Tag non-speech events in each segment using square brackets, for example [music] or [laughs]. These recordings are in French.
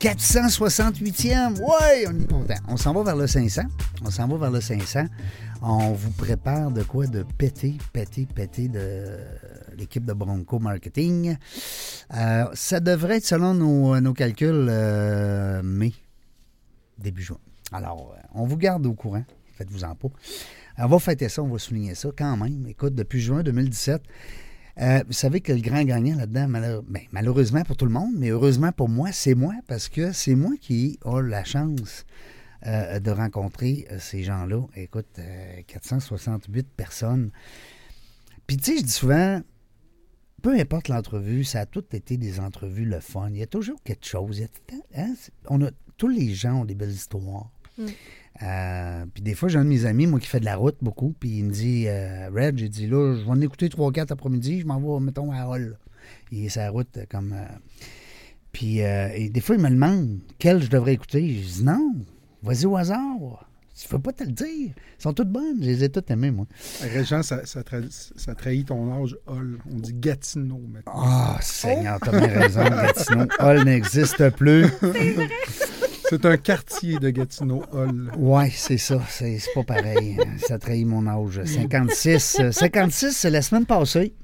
468e, ouais, on est content. On s'en va vers le 500. On s'en va vers le 500. On vous prépare de quoi de péter, péter, péter de l'équipe de Bronco Marketing. Euh, ça devrait être selon nos, nos calculs euh, mai, début juin. Alors, euh, on vous garde au courant. Faites-vous en pas. On va fêter ça, on va souligner ça quand même. Écoute, depuis juin 2017, euh, vous savez que le grand gagnant là-dedans, ben, malheureusement pour tout le monde, mais heureusement pour moi, c'est moi, parce que c'est moi qui ai la chance euh, de rencontrer euh, ces gens-là. Écoute, euh, 468 personnes. Puis tu sais, je dis souvent, peu importe l'entrevue, ça a tout été des entrevues le fun. Il y a toujours quelque chose. Hein, on a, tous les gens ont des belles histoires. Euh, puis des fois, j'ai un de mes amis, moi, qui fait de la route beaucoup, puis il me dit, euh, Red, j'ai dit, là, je vais en écouter 3-4 après-midi, je m'en vais, mettons, à Hall. Il est sur la route euh, comme... euh, Puis euh, et des fois, il me demande quel je devrais écouter? Je dis, non, vas-y au hasard. Tu peux pas te le dire. Elles sont toutes bonnes. Je les ai toutes aimées, moi. Régent, ça, ça, tra- ça trahit ton âge, Hall. On dit Gatineau maintenant. Ah, Seigneur, t'as bien raison, Gatineau. Hall n'existe plus. [laughs] C'est un quartier de Gatineau, Hall. Ouais, c'est ça. C'est c'est pas pareil. Ça trahit mon âge. 56. euh, 56, c'est la semaine passée.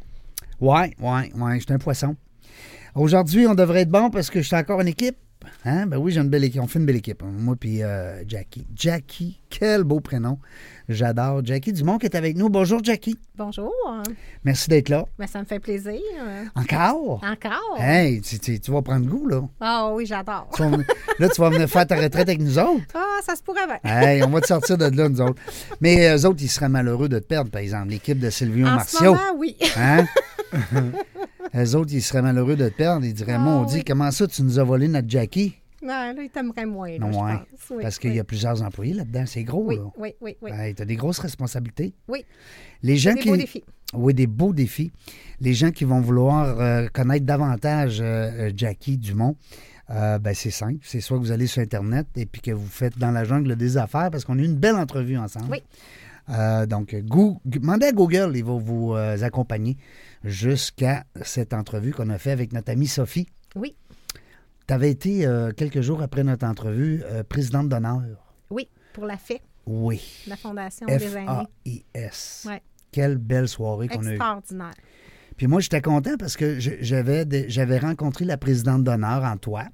Ouais, ouais, ouais, j'étais un poisson. Aujourd'hui, on devrait être bon parce que je encore en équipe. Hein? Ben oui, j'ai une belle équipe. On fait une belle équipe. hein. Moi puis euh, Jackie. Jackie, quel beau prénom. J'adore. Jackie Dumont qui est avec nous. Bonjour, Jackie. Bonjour. Merci d'être là. Ben, ça me fait plaisir. euh, Encore? Encore? Hey, tu, tu- tu vas prendre goût, là. Ah oui, j'adore. Là, tu vas venir faire ta retraite avec nous autres. Ah, ça se pourrait bien. Hey, on va te sortir de là, nous autres. Mais eux autres, ils seraient malheureux de te perdre, par exemple, l'équipe de Sylvio en ce Martiaux. moment, oui. Hein? [laughs] eux autres, ils seraient malheureux de te perdre. Ils diraient, Ah, mon dit, oui. comment ça, tu nous as volé notre Jackie? Non, là, il t'aimerait moins, là, Non, je ouais. pense. Oui, Parce qu'il oui. y a plusieurs employés là-dedans. C'est gros, Oui, là. oui, oui, oui. Hey, t'as des grosses responsabilités. Oui. Les gens Des qui... beaux défis. Oui, des beaux défis. Les gens qui vont vouloir euh, connaître davantage euh, euh, Jackie Dumont, euh, ben c'est simple. C'est soit que vous allez sur Internet et puis que vous faites dans la jungle des affaires parce qu'on a eu une belle entrevue ensemble. Oui. Euh, donc, Goo- demandez à Google, il va vous euh, accompagner jusqu'à cette entrevue qu'on a fait avec notre amie Sophie. Oui, Tu avais été, euh, quelques jours après notre entrevue, euh, présidente d'honneur. oui, pour la FAI, Oui. la Fondation des aînés. F-A-I-S. Ouais. Quelle belle soirée qu'on a eue. Extraordinaire. Puis moi, j'étais content parce que j'avais rencontré la présidente d'honneur en toi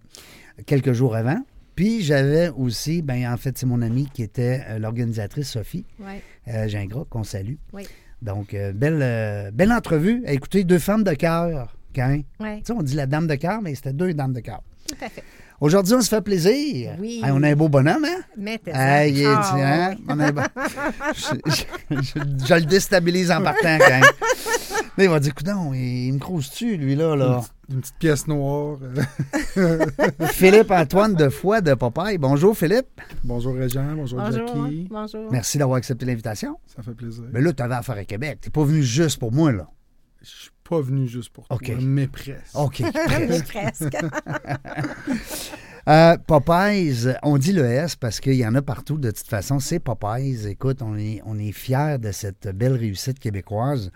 quelques jours avant. Puis j'avais aussi, ben en fait, c'est mon amie qui était euh, l'organisatrice Sophie Oui, euh, Gingras, qu'on salue. oui, Donc, euh, belle, belle entrevue. Écoutez, deux femmes de cœur. Quand, oui, tu sais, on dit la dame de cœur, mais c'était deux dames de cœur. tout à fait. Aujourd'hui, on se fait plaisir. Oui. Hey, on a un beau bonhomme, hein? Mettez Hey, est- Ah, hein? oui. On a [laughs] je, je- je- je le déstabilise en partant quand même. [laughs] Là, il va dire, coudon, il me crouse-tu, lui, là, là? Une petite pièce noire. euh, [laughs] Philippe Antoine de Foix de Popeye. Bonjour, Philippe. bonjour Régent, bonjour, Bonjour. Jackie. Bonjour. Merci d'avoir accepté l'invitation. Ça fait plaisir. Mais là, tu avais affaire à Québec. Tu pas venu juste pour moi, là. Je suis pas venu juste pour toi, OK. mais presque. OK. [laughs] Mais presque. [laughs] Euh, Popeyes, on dit le S parce qu'il y en a partout de toute façon. C'est Popeyes. Écoute, on est, on est fiers de cette belle réussite québécoise.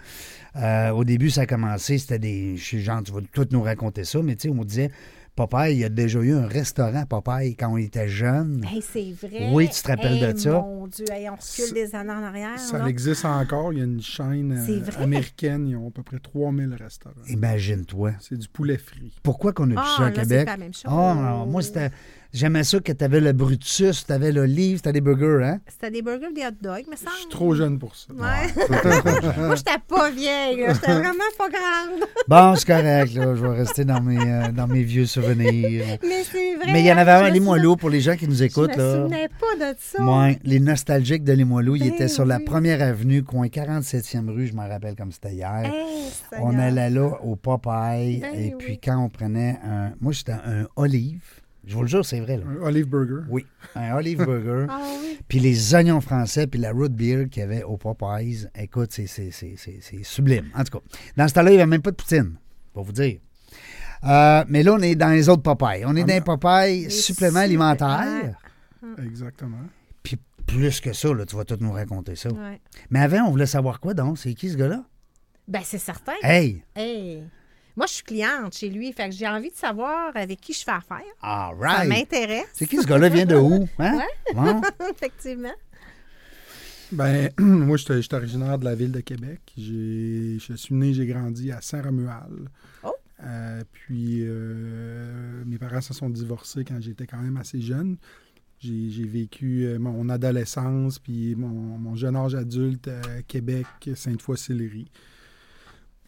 Euh, au début, ça a commencé, c'était des. Je suis genre, tu vas tout nous raconter ça, mais tu sais, on disait Popeye, il y a déjà eu un restaurant Popeye quand on était jeune. Hey, c'est vrai. Oui, tu te rappelles de ça? Mon Dieu, hey, on recule des années en arrière. Ça là. existe encore. Il y a une chaîne euh, américaine. Ils ont à peu près 3000 restaurants. Imagine-toi. C'est du poulet frit. Pourquoi qu'on a plus Ah, ça à là, c'est Québec? pas la même chose. Ah, non, moi, c'était. J'aimais ça que tu avais le Brutus, tu avais le livre, tu des burgers, hein? C'était des burgers, des hot dogs, mais ça. Je suis trop jeune pour ça. Ouais. [laughs] Moi, j'étais pas vieille. J'étais vraiment pas grande. [laughs] Bon, c'est correct, là. Je vais rester dans mes, euh, dans mes vieux souvenirs. Mais c'est vrai. Mais il y en avait un à Limoilou pour les gens qui nous écoutent, Je me là. souvenais pas de ça. Ouais, les nostalgiques de Limoilou, ils Ben étaient sur la première avenue, coin 47e rue, je m'en rappelle comme c'était hier. Hey, on allait là au Popeye, Ben et oui. puis quand on prenait un. Moi, j'étais un olive. Je vous le jure, c'est vrai. Là. Un olive burger. Oui, un olive burger. [laughs] Ah oui. Puis les oignons français, puis la root beer qu'il y avait au Popeyes. Écoute, c'est, c'est, c'est, c'est, c'est sublime. En tout cas, dans ce temps-là, il n'y avait même pas de poutine, pour vous dire. Euh, mais là, on est dans les autres Popeyes. On est Ah, dans les Popeyes suppléments alimentaires. Exactement. Puis plus que ça, là, tu vas tout nous raconter ça. Ouais. Mais avant, on voulait savoir quoi donc? C'est qui ce gars-là? Ben, c'est certain. Hey! Hey. Moi, je suis cliente chez lui, fait que j'ai envie de savoir avec qui je fais affaire. All Ça right! m'intéresse, C'est qui ce gars-là? Vient de où? Hein? Bon. [laughs] effectivement. Ben, [clears throat] moi, je suis originaire de la ville de Québec. Je suis né, j'ai grandi à Saint-Romuald. Oh. Euh, puis, euh, mes parents se sont divorcés quand j'étais quand même assez jeune. J'ai j'ai vécu euh, mon adolescence, puis mon, mon jeune âge adulte à Québec, Sainte-Foy-Sillery.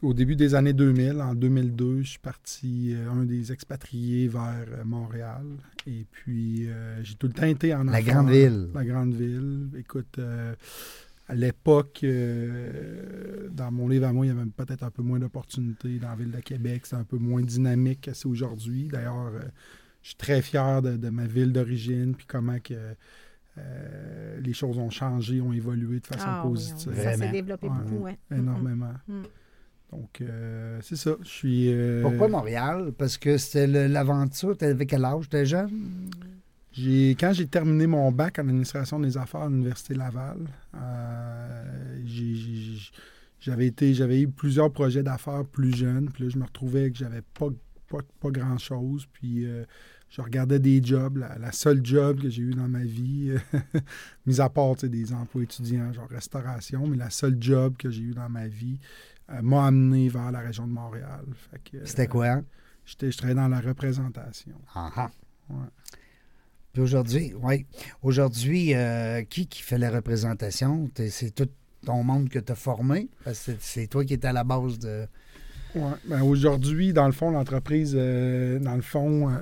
Au début des années 2000, en 2002, je suis parti, euh, un des expatriés vers euh, Montréal. Et puis, euh, j'ai tout le temps été en La grande ville. La grande ville. Écoute, euh, à l'époque, euh, dans mon livre à moi, il y avait peut-être un peu moins d'opportunités dans la ville de Québec. C'est un peu moins dynamique que c'est aujourd'hui. D'ailleurs, euh, je suis très fier de, de ma ville d'origine, puis comment que euh, les choses ont changé, ont évolué de façon Ah positive. oui, ça s'est développé Ouais. beaucoup, ouais. Énormément. Mm. Donc, euh, c'est ça. Je suis. euh, Pourquoi Montréal? Parce que c'était l'aventure. T'avais quel âge? T'étais jeune? Quand j'ai terminé mon bac en administration des affaires à l'Université Laval, euh, j'avais été, j'avais eu plusieurs projets d'affaires plus jeunes. Puis là, je me retrouvais que j'avais pas, pas, pas grand-chose. Puis je regardais des jobs. La, la seule job que j'ai eue dans ma vie, [laughs] mis à part des emplois étudiants, genre restauration, mais la seule job que j'ai eue dans ma vie m'a amené vers la région de Montréal. Euh, C'était quoi? J'étais, je travaillais dans la représentation. Ah ah. Ouais. Puis aujourd'hui, oui. Aujourd'hui, euh, qui qui fait la représentation? T'es- C'est tout ton monde que tu as formé? Parce que c'est- c'est toi qui es à la base de. Ouais. Ben, Aujourd'hui, dans le fond, l'entreprise, euh, dans le fond, euh,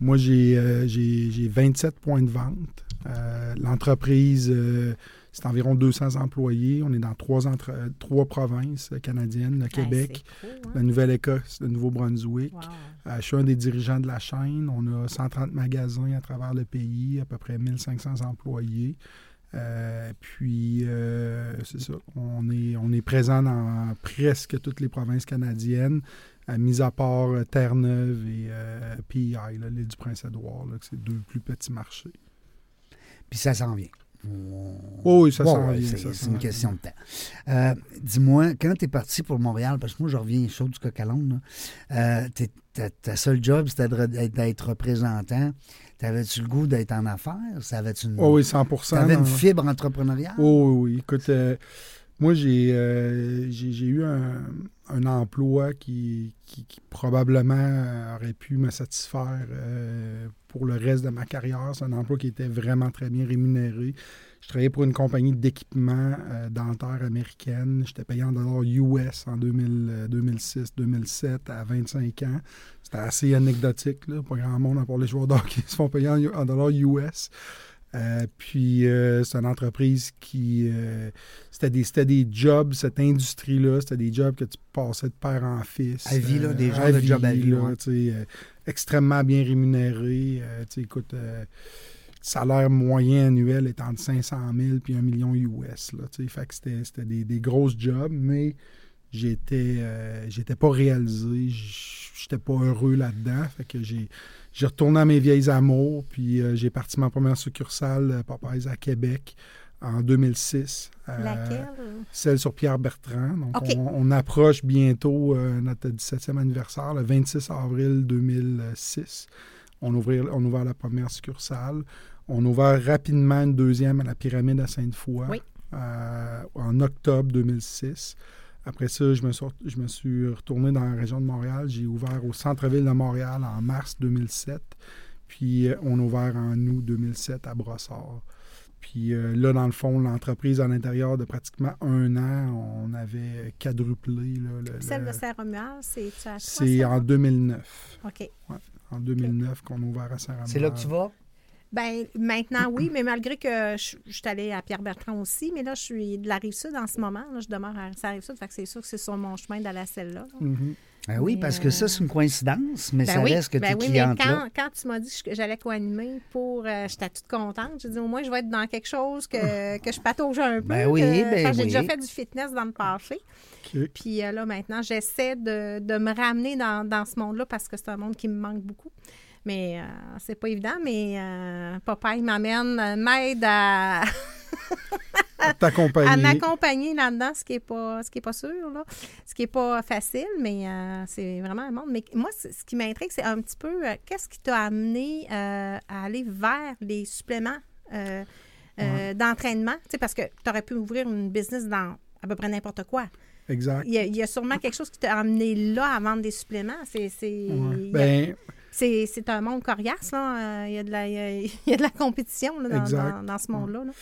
moi, j'ai euh, j'ai- j'ai 27 points de vente. Euh, L'entreprise, euh, c'est environ 200 employés. On est dans trois, entre- euh, trois provinces euh, canadiennes, le Québec, Hey, c'est cool, la hein? Nouvelle-Écosse, le Nouveau-Brunswick. Wow. Euh, je suis un des dirigeants de la chaîne. On a 130 magasins à travers le pays, à peu près 1500 employés. Euh, puis, euh, c'est ça. On est, on est présent dans presque toutes les provinces canadiennes, à mis à part Terre-Neuve et euh, PEI, là, l'île du Prince-Édouard, c'est deux plus petits marchés. Puis ça s'en vient. Oh oui, ça ouais, C'est ça une question de temps. Euh, Dis-moi, quand tu es parti pour Montréal, parce que moi, je reviens chaud du coq à euh, ta, seule job, c'était d'être représentant. T'avais-tu le goût d'être en affaires? T'avais-tu une, Oh oui, 100 t'avais une fibre entrepreneuriale? Oh oui, oui. Écoute, euh, moi, j'ai eu un, un emploi qui, qui, probablement euh, aurait pu me satisfaire euh, pour le reste de ma carrière. C'est un emploi qui était vraiment très bien rémunéré. Je travaillais pour une compagnie d'équipement euh, dentaire américaine. J'étais payé en dollars US en 2006-2007 à 25 ans. C'était assez anecdotique. Là. Pas grand monde, à part les joueurs d'hockey, [laughs] se font payer en, en dollars US. Euh, puis euh, c'est une entreprise qui. euh, c'était, des, c'était des jobs, cette industrie-là, c'était des jobs que tu passais de père en fils. À vie, là, euh, des genres de jobs à vie, là, ouais. extrêmement bien rémunérés. écoute, euh, salaire moyen annuel est entre 500 000 puis 1 million US. Là, fait que c'était, c'était des, des grosses jobs, mais j'étais, j'étais pas réalisé, j'étais pas heureux là-dedans. Fait que j'ai, j'ai retourné à mes vieilles amours, puis euh, j'ai parti ma première succursale euh, Popeyes à Québec en 2006. Euh, Laquelle? Celle sur Pierre Bertrand. Donc, on, on approche bientôt notre 17e anniversaire, le 26 avril 2006. On, ouvrir, on ouvert la première succursale. On a ouvert rapidement une deuxième à la pyramide à Sainte-Foy Oui. euh, en octobre 2006. Après ça, je me, suis, je me suis retourné dans la région de Montréal. J'ai ouvert au centre-ville de Montréal en mars 2007. Puis euh, on a ouvert en août 2007 à Brossard. Puis euh, là, dans le fond, l'entreprise, à l'intérieur de pratiquement un an, on avait quadruplé. là, le- Celle le- de Saint-Romuald, c'est à C'est en 2009. OK. En 2009 qu'on a ouvert à saint C'est là que tu vas? Ben maintenant, oui, mais malgré que je, je suis allée à Pierre-Bertrand aussi, mais là, je suis de la Rive-Sud en ce moment. Là, je demeure à la Rive-Sud, fait que c'est sûr que c'est sur mon chemin d'aller à celle-là. là. Ah oui, parce que ça, euh, c'est une coïncidence, mais Ben ça oui, reste que ben tes oui, mais quand, là. quand tu m'as dit que j'allais co-animer pour. euh, J'étais toute contente. J'ai dit au moins, je vais être dans quelque chose que, que je patauge un peu. Ben oui, ben que J'ai oui. déjà fait du fitness dans le passé. Puis euh, là, maintenant, j'essaie de, de me ramener dans, dans ce monde-là parce que c'est un monde qui me manque beaucoup. Mais euh, c'est pas évident, mais euh, papa, il m'amène, euh, m'aide à, à [laughs] m'accompagner là-dedans, ce qui n'est pas, ce qui est pas sûr, là. ce qui n'est pas facile, mais euh, c'est vraiment un monde. Mais moi, ce qui m'intrigue, c'est un petit peu euh, qu'est-ce qui t'a amené euh, à aller vers les suppléments d'entraînement? Tu sais, parce que tu aurais pu ouvrir une business dans à peu près n'importe quoi. Exact. Il y, a, il y a sûrement quelque chose qui t'a amené là à vendre des suppléments. C'est, c'est, Ouais. C'est, c'est un monde coriace, là. Euh, Il y a de la, il y a, [laughs] il y a de la compétition là, dans, dans- dans ce monde-là. là.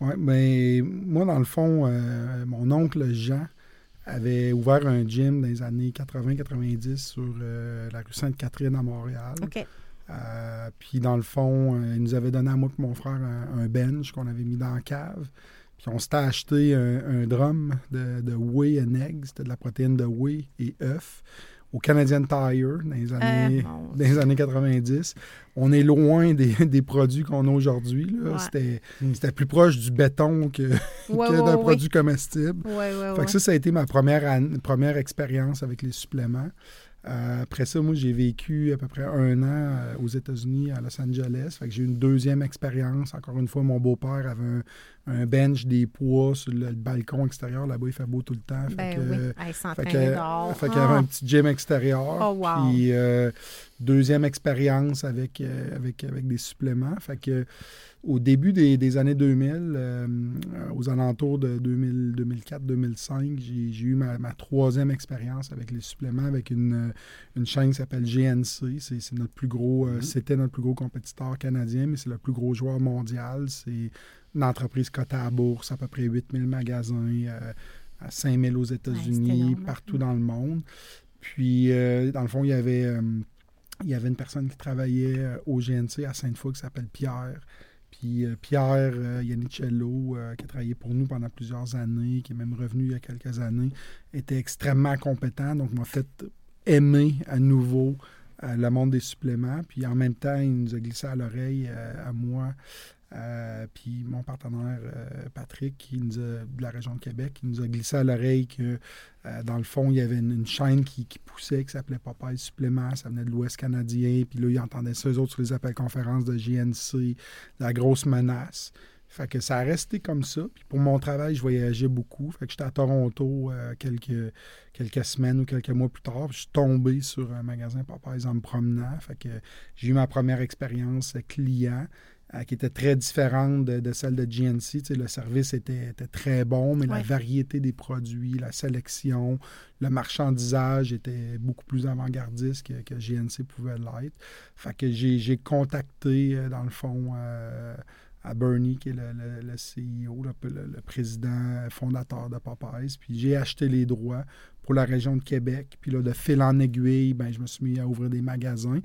Ouais, ben, moi, dans le fond, euh, mon oncle Jean avait ouvert un gym dans les années 80-90 sur euh, la rue Sainte-Catherine à Montréal. OK. Euh, puis, dans le fond, il nous avait donné à moi et mon frère un, un bench qu'on avait mis dans la cave. Puis, on s'était acheté un, un drum de, de whey and eggs. C'était de la protéine de whey et œufs au Canadian Tire dans les années, Euh, dans les années 90. On est loin des, [laughs] des produits qu'on a aujourd'hui. Ouais. C'était, c'était plus proche du béton que, Ouais, [laughs] que ouais, d'un ouais. produit comestible. Fait que ça, ça a été ma première, an- première expérience avec les suppléments. Euh, après ça, moi, j'ai vécu à peu près un an euh, aux États-Unis, à Los Angeles. Fait que j'ai eu une deuxième expérience. Encore une fois, mon beau-père avait un, un bench des poids sur le, le balcon extérieur. Là-bas, il fait beau tout le temps. Fait Ben que, oui. Hey, fait s'entraîner que- dehors. fait qu'il y avait Ah. un petit gym extérieur. Oh, wow. Puis euh, deuxième expérience avec, euh, avec, avec des suppléments. Fait que au début des, des années 2000, euh, aux alentours de 2000 2004-2005, j'ai eu ma, ma troisième expérience avec les suppléments avec une, une chaîne qui s'appelle GNC. C'est notre plus gros, euh, c'était notre plus gros compétiteur canadien, mais c'est le plus gros joueur mondial. C'est une entreprise cotée à la bourse, à peu près 8000 magasins, euh, à 5000 aux États-Unis, partout dans le monde. Puis, euh, dans le fond, il y avait, euh, il y avait une personne qui travaillait euh, au GNC à Sainte-Foy qui s'appelle Pierre. Puis Pierre Yannicello, euh, qui a travaillé pour nous pendant plusieurs années, qui est même revenu il y a quelques années, était extrêmement compétent. Donc, m'a fait aimer à nouveau euh, le monde des suppléments. Puis en même temps, il nous a glissé à l'oreille euh, à moi, euh, puis mon partenaire euh, Patrick, qui nous a- de la région de Québec, qui nous a glissé à l'oreille que euh, dans le fond, il y avait une, chaîne qui, poussait, qui s'appelait Popeye Supplément. Ça venait de l'Ouest canadien. Puis là, ils entendaient ça, eux autres, sur les appels conférences de GNC, la grosse menace. Fait que ça a resté comme ça. Puis pour mon travail, je voyageais beaucoup. J'étais à Toronto quelques, quelques semaines ou quelques mois plus tard. Je suis tombé sur un magasin Popeyes en me promenant. Fait que j'ai eu ma première expérience client. Euh, qui était très différente de, de celle de GNC. Tu sais, le service était, était très bon, mais la variété des produits, la sélection, le marchandisage était beaucoup plus avant-gardiste que, que GNC pouvait l'être. Fait que j'ai contacté, euh, dans le fond, euh, à Bernie, qui est le, le- le CEO, le, le- le président fondateur de Popeyes. Puis j'ai acheté les droits pour la région de Québec. Puis là, de fil en aiguille, ben, je me suis mis à ouvrir des magasins.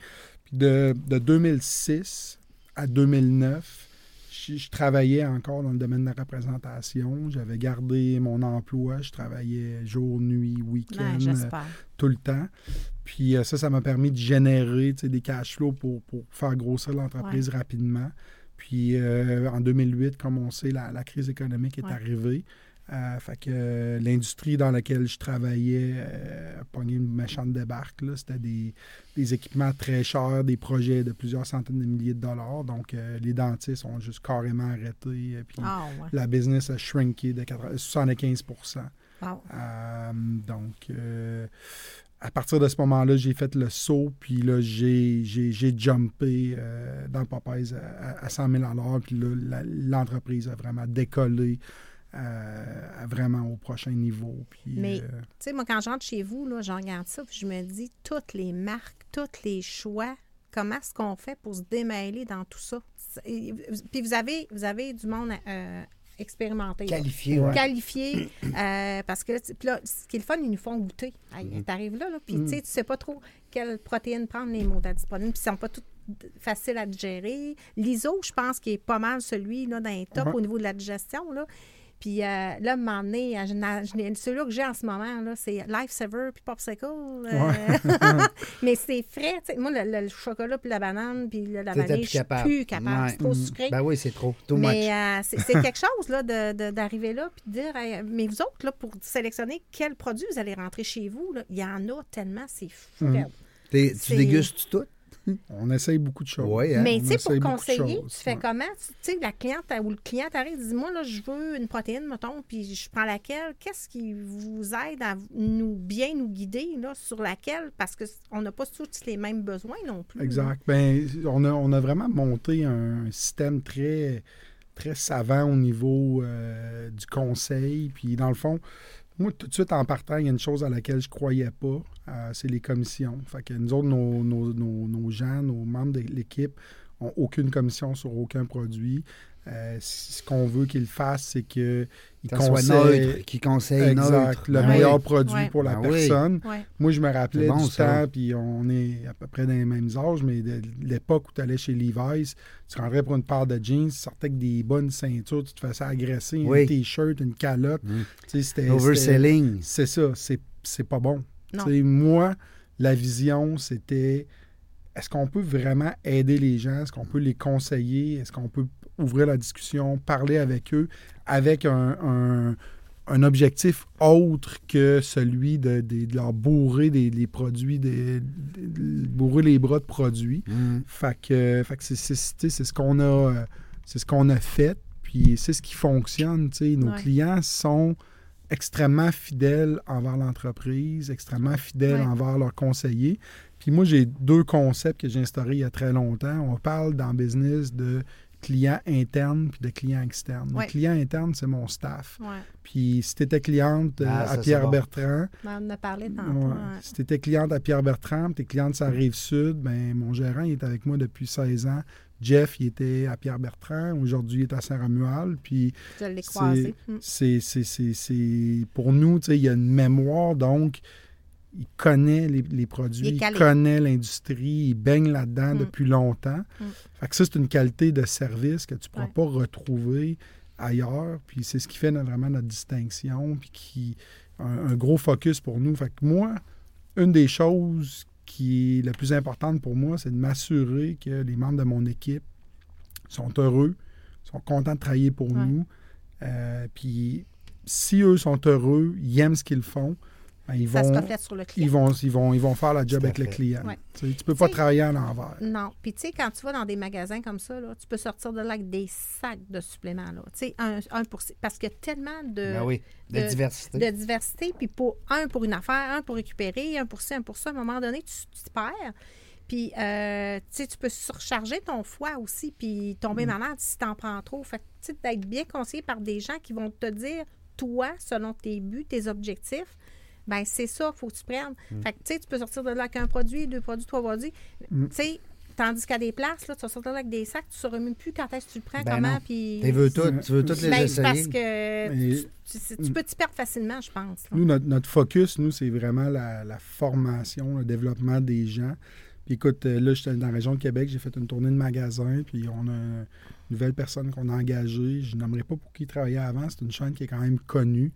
Puis de, de 2006 à 2009, je, je travaillais encore dans le domaine de la représentation. J'avais gardé mon emploi. Je travaillais jour, nuit, week-end Ouais, euh, tout le temps. Puis euh, ça, ça m'a permis de générer des cash flows pour, pour faire grossir l'entreprise rapidement. Puis euh, en 2008, comme on sait, la, la crise économique est Ouais. arrivée. Euh, fait que euh, l'industrie dans laquelle je travaillais euh, a pogné une méchante débarque. là. C'était des, des équipements très chers, des projets de plusieurs centaines de milliers de dollars. Donc, euh, les dentistes ont juste carrément arrêté. Puis Ah, ouais. la business a shrinké de 80 75 Wow. donc, à partir de ce moment-là, j'ai fait le saut, puis là, j'ai, j'ai, j'ai jumpé dans Popeyes à, à 100 000 à l'heure, puis là, l'entreprise a vraiment décollé euh, à vraiment au prochain niveau. Puis, Mais- euh, Tu sais, moi, quand j'entre chez vous, là, je regarde ça, puis je me dis, toutes les marques, tous les choix, comment est-ce qu'on fait pour se démêler dans tout ça? Puis vous avez, vous avez du monde euh, expérimenté. Qualifié, ouais. qualifié euh, parce que puis là, ce qui est le fun, ils nous font goûter. Hey, T'arrives là, là puis tu sais, tu sais pas trop quelle protéine prendre, les mots disponibles, puis ils sont pas toutes faciles à digérer. L'ISO, je pense qu'il est pas mal celui là, dans les top Ouais. au niveau de la digestion. Là. Puis euh, là, donné, euh, celui-là que j'ai en ce moment, là, c'est Lifesaver puis Popsicle. euh, [laughs] mais c'est frais. Moi, le, le chocolat puis la banane puis la vanille, je suis plus capable. Ouais. C'est trop Mhm. sucré. Ben oui, c'est trop. Too. Mais euh, c'est quelque chose là, d'arriver là puis de dire Hey, mais vous autres, là, pour sélectionner quel produit vous allez rentrer chez vous, là, il y en a tellement, c'est fou. T'es- tu dégustes tout? On essaye beaucoup de choses. Oui, hein? Mais tu sais, pour conseiller, tu fais ouais. comment? Tu sais, la cliente ou le client t'arrive, dit Moi, là, je veux une protéine, mettons, puis je prends laquelle. Qu'est-ce qui vous aide à nous bien nous guider là, sur laquelle? Parce qu'on n'a pas tous les mêmes besoins non plus. Exact. Ben, on, a, on a vraiment monté un système très, très savant au niveau euh, du conseil. Puis, dans le fond, moi, tout de suite en partant, il y a une chose à laquelle je croyais pas, euh, c'est les commissions. Fait que nous autres, nos, nos- nos- nos gens, nos membres de l'équipe n'ont aucune commission sur aucun produit. Euh, ce qu'on veut qu'ils fassent, c'est qu'ils conseillent conseille exact, le Ben meilleur oui. produit Ouais. pour la Ben personne. Ouais. Moi, je me rappelais bon, du ça. temps, puis on est à peu près dans les mêmes âges, mais de l'époque où tu allais chez Levi's, tu rentrais pour une paire de jeans, tu sortais avec des bonnes ceintures, tu te faisais agresser, Oui. un t-shirt, une calotte. Mm. Tu sais, c'était- c'était- Overselling. C'est ça, c'est c'est pas bon. Moi, la vision, c'était est-ce qu'on peut vraiment aider les gens? Est-ce qu'on peut les conseiller? Est-ce qu'on peut ouvrir la discussion, parler avec eux avec un, un- un objectif autre que celui de, de- de leur bourrer des, des produits, des- de- de bourrer les bras de produits? Mm. Fait que, fait que c'est, ce qu'on a, euh, c'est ce qu'on a fait, puis c'est ce qui fonctionne. tu sais. Nos Ouais. clients sont extrêmement fidèles envers l'entreprise, extrêmement fidèles Ouais. envers leurs conseillers. Puis moi, j'ai deux concepts que j'ai instaurés il y a très longtemps. On parle dans le business de clients internes puis de clients externes. Ouais. Le client interne, c'est mon staff. Ouais. Puis si tu étais cliente euh, Ah, à ça, c'est Pierre bon. Bertrand, Ben, on en a parlé tantôt. Ouais. ouais. Si tu étais cliente à Pierre Bertrand, tu es cliente sur la rive sud, ben, mon gérant il est avec moi depuis 16 ans. Jeff, il était à Pierre Bertrand. Aujourd'hui, il est à Saint-Romuald. Puis Je l'ai c'est- croisé. Mm. c'est, pour nous, tu sais, il y a une mémoire, donc il connaît les, les produits, Il connaît l'industrie, il baigne là-dedans Mm. depuis longtemps. Mm. Fait que ça, c'est une qualité de service que tu ne pourras Ouais. pas retrouver ailleurs. Puis c'est ce qui fait vraiment notre distinction, puis qui un, un gros focus pour nous. Fait que moi, une des choses qui est la plus importante pour moi, c'est de m'assurer que les membres de mon équipe sont heureux, sont contents de travailler pour Ouais. nous. Euh, puis si eux sont heureux, ils aiment ce qu'ils font, ben, ils, Ça se vont, reflète sur le client. ils, vont, ils, vont, ils vont faire la job avec le client. Ouais. Tu sais, tu peux pas travailler à l'envers. Non. Puis, tu sais, quand tu vas dans des magasins comme ça, là, tu peux sortir de là avec des sacs de suppléments. Là. Tu sais, un, un pour... Parce qu'il y a tellement de, Ben oui, de, de- diversité. de diversité. Puis, pour un pour une affaire, un pour récupérer, un pour ci, un pour ça. À un moment donné, tu, tu te perds. Puis, euh, tu sais, tu peux surcharger ton foie aussi, puis tomber dans l'art si tu en prends trop. Fait que, tu sais, d'être bien conseillé par des gens qui vont te dire, toi, selon tes buts, tes objectifs, ben c'est ça, faut que tu prennes. Fait que, tu sais, tu peux sortir de là avec un produit, deux produits, trois produits. Mm. Tu sais, tandis qu'à des places, là, tu vas sortir de là avec des sacs, tu ne sauras même plus quand est-ce que tu le prends, Ben comment, puis... Tu veux tout, tu veux toutes les Ben, essayer. parce que tu, tu- tu peux t'y perdre facilement, je pense. là. Nous, notre, notre focus, nous, c'est vraiment la, la formation, le développement des gens. Puis écoute, euh, là, j'étais dans la région de Québec, j'ai fait une tournée de magasins, puis on a une nouvelle personne qu'on a engagée. Je n'aimerais pas pour qui il travaillait avant. C'est une chaîne qui est quand même connue.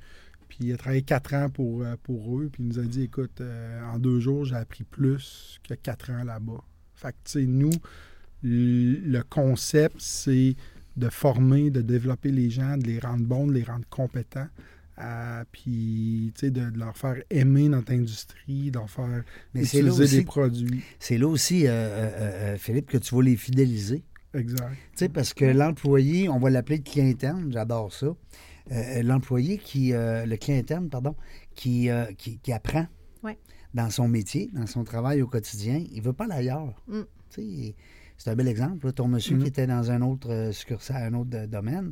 Puis il a travaillé quatre ans pour, euh, pour eux. Puis il nous a dit, écoute, euh, en deux jours, j'ai appris plus que quatre ans là-bas. Fait que, tu sais, nous, le concept, c'est de former, de développer les gens, de les rendre bons, de les rendre compétents. Euh, puis, tu sais, de, de leur faire aimer notre industrie, de leur faire Mais utiliser aussi, des produits. c'est là aussi euh, euh, euh, Philippe, que tu vas les fidéliser. Exact. Tu sais, parce que l'employé, on va l'appeler le client interne, j'adore ça. Euh, l'employé qui, euh, le client interne, pardon, qui, euh, qui, qui apprend Ouais. dans son métier, dans son travail au quotidien, il veut pas aller ailleurs. Mm. C'est un bel exemple. là. Ton monsieur Mm. qui était dans un autre succursale, un autre domaine,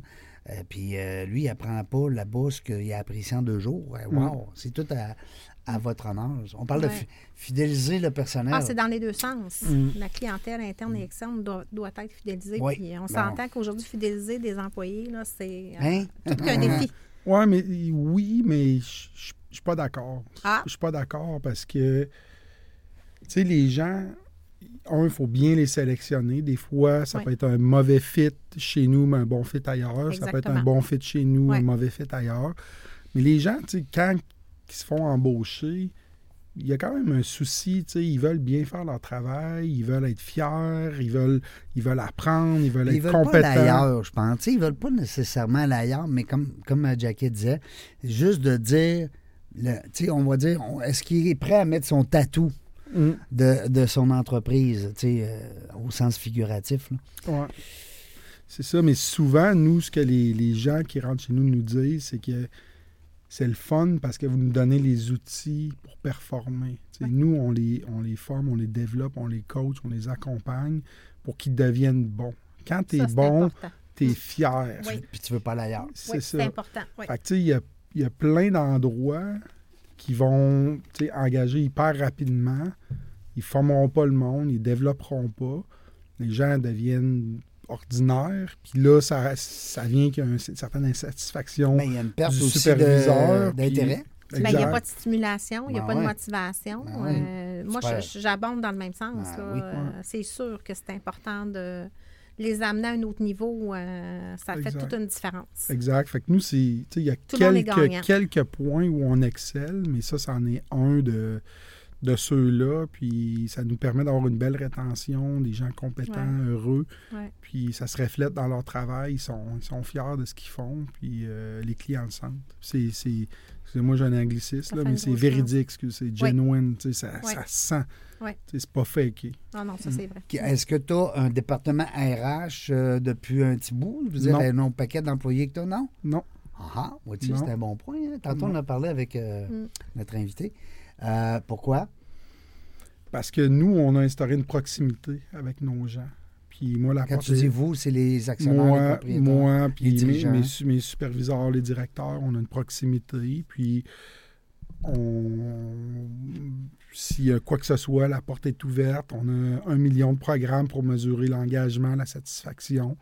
euh, puis euh, lui, il apprend pas là-bas ce qu'il a appris en deux jours. Euh, Wow! C'est tout à, à votre honneur. On parle de fi- fidéliser le personnel. Ah, c'est dans les deux sens. Mm. La clientèle interne et externe doit, doit être fidélisée. Oui. Puis on Bon. s'entend qu'aujourd'hui, fidéliser des employés, là, c'est euh, Hein? tout qu'un [laughs] défi. Ouais, mais oui, mais je je- je suis pas d'accord. Ah. Je suis pas d'accord parce que, tu sais, les gens, un, il faut bien les sélectionner. Des fois, ça peut être un mauvais fit chez nous, mais un bon fit ailleurs. Ça peut être un Exactement. bon fit chez nous, un mauvais fit ailleurs. Mais les gens, tu sais, quand ils se font embaucher, il y a quand même un souci, tu sais, ils veulent bien faire leur travail, ils veulent être fiers, ils veulent, ils veulent apprendre, ils veulent Ils être veulent pas aller compétents. ailleurs, je pense. Tu sais, ils veulent pas nécessairement aller ailleurs, mais comme, comme euh, Jackie disait, juste de dire, le- tu sais, on va dire, on- est-ce qu'il est prêt à mettre son tatou Mm, de, de son entreprise, tu sais, euh, au sens figuratif. ouais. C'est ça, mais souvent, nous, ce que les, les gens qui rentrent chez nous nous disent, c'est que c'est le fun parce que vous nous donnez les outils pour performer. Nous, on les, on les forme, on les développe, on les coach, on les accompagne pour qu'ils deviennent bons. Quand tu es Ça, bon, tu es Mm. fier. Oui. Puis tu veux pas aller ailleurs. C'est Oui, ça. c'est important. Oui. Fait que, tu sais, il y a, il y a plein d'endroits qui vont engager hyper rapidement. Ils ne formeront pas le monde, ils ne développeront pas. Les gens deviennent ordinaires. Puis là, ça, ça vient qu'il y a une certaine insatisfaction. Mais il y a une perte du aussi superviseur, d'intérêt. Ben, il n'y a pas de stimulation, il n'y a Ben pas ouais. de motivation. Ben. Euh, moi, j'abonde dans le même sens. Ben oui. Euh, C'est sûr que c'est important de les amener à un autre niveau. euh, ça fait toute une différence. Exact. Fait que nous, c'est, tu sais, il y a quelques, quelques points où on excelle, mais ça, c'en est un de, de ceux-là. Puis ça nous permet d'avoir une belle rétention, des gens compétents, Ouais. heureux. Ouais. Puis ça se reflète dans leur travail. Ils sont, ils sont fiers de ce qu'ils font. Puis euh, les clients le sentent. C'est, c'est, excusez-moi, j'ai un anglicisme, Ça là, mais c'est véridique, c'est genuine. Ça, Ouais. ça se sent. C'est pas fake. Non, non, ça, c'est vrai. Est-ce que tu as un département RH euh, depuis un petit bout? Je veux dire, Non. un nombre paquet d'employés que tu as, non? Non. Ah, ah, c'est un bon point. hein? Tantôt, on a parlé avec euh, Mm. notre invité. Euh, pourquoi? Parce que nous, on a instauré une proximité avec nos gens. Puis moi, la Quand tu dis vous, c'est les actionnaires, les moi, propriétaires. moi les puis mes, mes su- mes superviseurs, les directeurs, on a une proximité. Puis, on, s'il y a quoi que ce soit, la porte est ouverte. On a un million de programmes pour mesurer l'engagement, la satisfaction.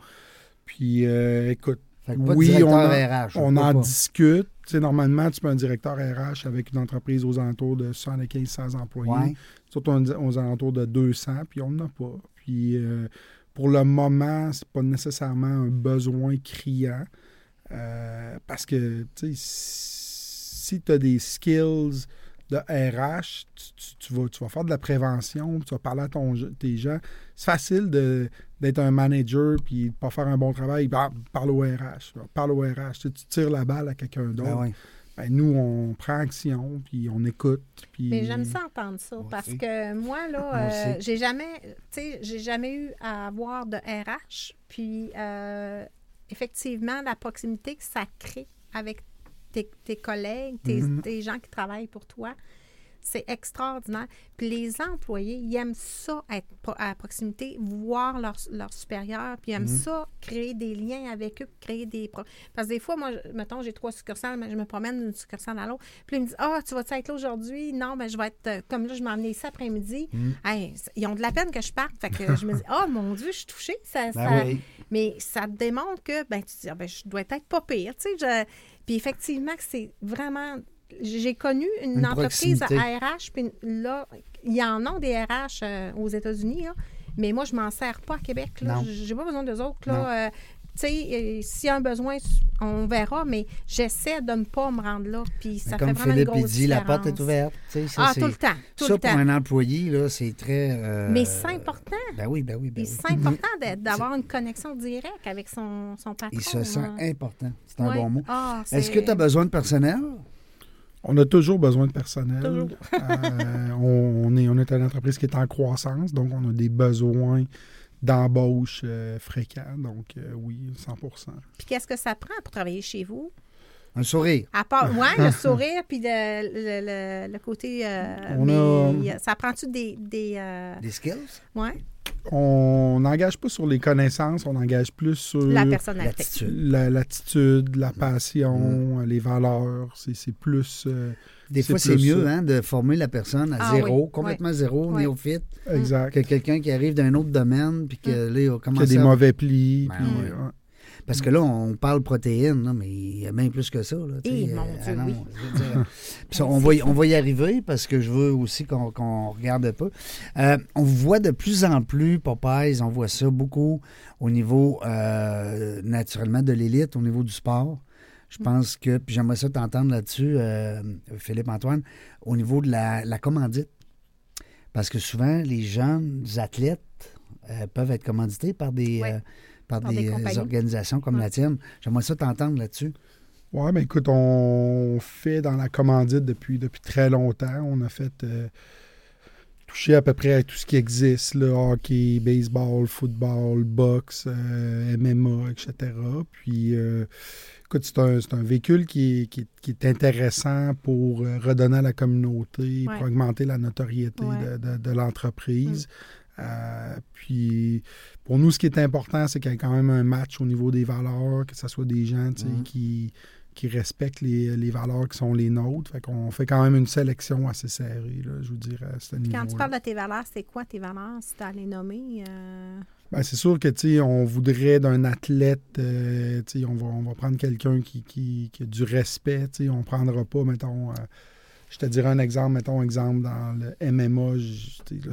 Puis, euh, écoute, Fait que pas de oui, directeur on en- RH. on en discute. Tu sais, normalement, tu peux un directeur RH avec une entreprise aux alentours de 75-100 employés. Ouais. Surtout aux alentours de 200, puis on n'en a pas. Puis euh, pour le moment, c'est pas nécessairement un besoin criant. euh, parce que, si tu as des skills de RH, tu, tu- tu vas, tu vas faire de la prévention, tu vas parler à ton, tes gens. C'est facile de- d'être un manager puis de pas faire un bon travail. Bah, parle au RH. Parle au RH. Tu, tires la balle à quelqu'un d'autre. Ben ouais. Ben, nous, on prend action, puis on écoute. Puis... Mais j'aime ça entendre ça Moi parce aussi. que moi, là, euh, j'ai jamais, tu sais, j'ai jamais eu à avoir de RH. Puis, euh, effectivement, la proximité que ça crée avec tes, tes collègues, tes, Mhm. tes gens qui travaillent pour toi, c'est extraordinaire. Puis les employés, ils aiment ça, être à proximité, voir leurs leur supérieurs, puis ils aiment Mhm. ça, créer des liens avec eux, créer des... Parce que des fois, moi, je- mettons, j'ai trois succursales, mais je me promène d'une succursale à l'autre, puis ils me disent « Ah, tu vas-tu être là aujourd'hui? Non, ben je vais être... euh, Comme là, je m'en venais ici après-midi. Mhm. Hey, ils ont de la peine que je parte. Fait que je me dis « Oh, mon Dieu, je suis touchée. Ça, Ben ça- oui. mais ça te démontre que, ben, tu dis, ah, ben, je dois être pas pire, tu sais. je- Puis effectivement, c'est vraiment... J'ai connu une, Une entreprise à. RH, puis là, il y en a des RH euh, aux États-Unis, mais moi, je m'en sers pas à Québec. J'ai pas besoin d'eux autres, là. Euh, tu sais, euh, s'il y a un besoin, on verra, mais j'essaie de ne pas me rendre là, puis ça Mais fait comme vraiment Philippe une il grosse dit, la différence. porte est ouverte. Ça, Ah, tout le temps, tout ça, le pour temps. un employé, là, c'est très... euh, Mais c'est important. Ben oui, ben oui, ben oui. c'est important [laughs] d'avoir une connexion directe avec son, son patron. Il se sent important. C'est un Ouais. bon mot. Ah, Est-ce que tu as besoin de personnel? On a toujours besoin de personnel. Toujours. Euh, on, on est, on est une entreprise qui est en croissance, donc on a des besoins d'embauche euh, fréquents. Donc, euh, oui, 100% Puis qu'est-ce que ça prend pour travailler chez vous? Un sourire. À part, ouais, le [laughs] sourire, puis le, le, le- le côté. euh, On a- ça prend-tu des. des euh, Des skills? ouais, On n'engage pas sur les connaissances, on engage plus sur la personnalité. L'attitude. la- la passion, les valeurs. C'est c'est plus... euh, Des fois, c'est mieux hein, de former la personne à Ah zéro, oui, complètement zéro, néophyte, exact. que quelqu'un qui arrive d'un autre domaine puis que là, il va Qu'il y a des à... mauvais plis. Ben puis, oui. ouais. Parce que là, on parle protéines, là, mais il y a bien plus que ça. Là, tu Eh, mon euh, Dieu, ah non, oui. dire, [laughs] ça, on, va y, on va y arriver parce que je veux aussi qu'on regarde un peu. Euh, on voit de plus en plus, Popeyes, on voit ça beaucoup au niveau, euh, naturellement, de l'élite, au niveau du sport. Je Mm. pense que, puis j'aimerais ça t'entendre là-dessus, euh, Philippe-Antoine, au niveau de la, la commandite. Parce que souvent, les jeunes athlètes euh, peuvent être commandités par des, Ouais. euh, par Par des, des euh, organisations comme Ouais. la tienne. J'aimerais ça t'entendre là-dessus. Oui, mais écoute, on fait dans la commandite depuis, depuis très longtemps. On a fait euh, toucher à peu près à tout ce qui existe, le hockey, baseball, football, boxe, euh, MMA, etc. Puis, euh, écoute, c'est un, c'est un véhicule qui est, qui est- qui est intéressant pour redonner à la communauté, Ouais. pour augmenter la notoriété Ouais. de, de- de l'entreprise. Euh, puis, pour nous, ce qui est important, c'est qu'il y ait quand même un match au niveau des valeurs, que ce soit des gens Mhm. qui, qui respectent les, les valeurs qui sont les nôtres. Fait qu'on fait quand même une sélection assez serrée, là, je vous dirais, à ce Quand tu parles de tes valeurs, c'est quoi tes valeurs, si tu as les nommer? euh, Ben, c'est sûr que on voudrait d'un athlète, euh, on, va, on va prendre quelqu'un qui, qui, qui a du respect. On ne prendra pas, mettons, euh, je te dirais un exemple, mettons, exemple dans le MMA,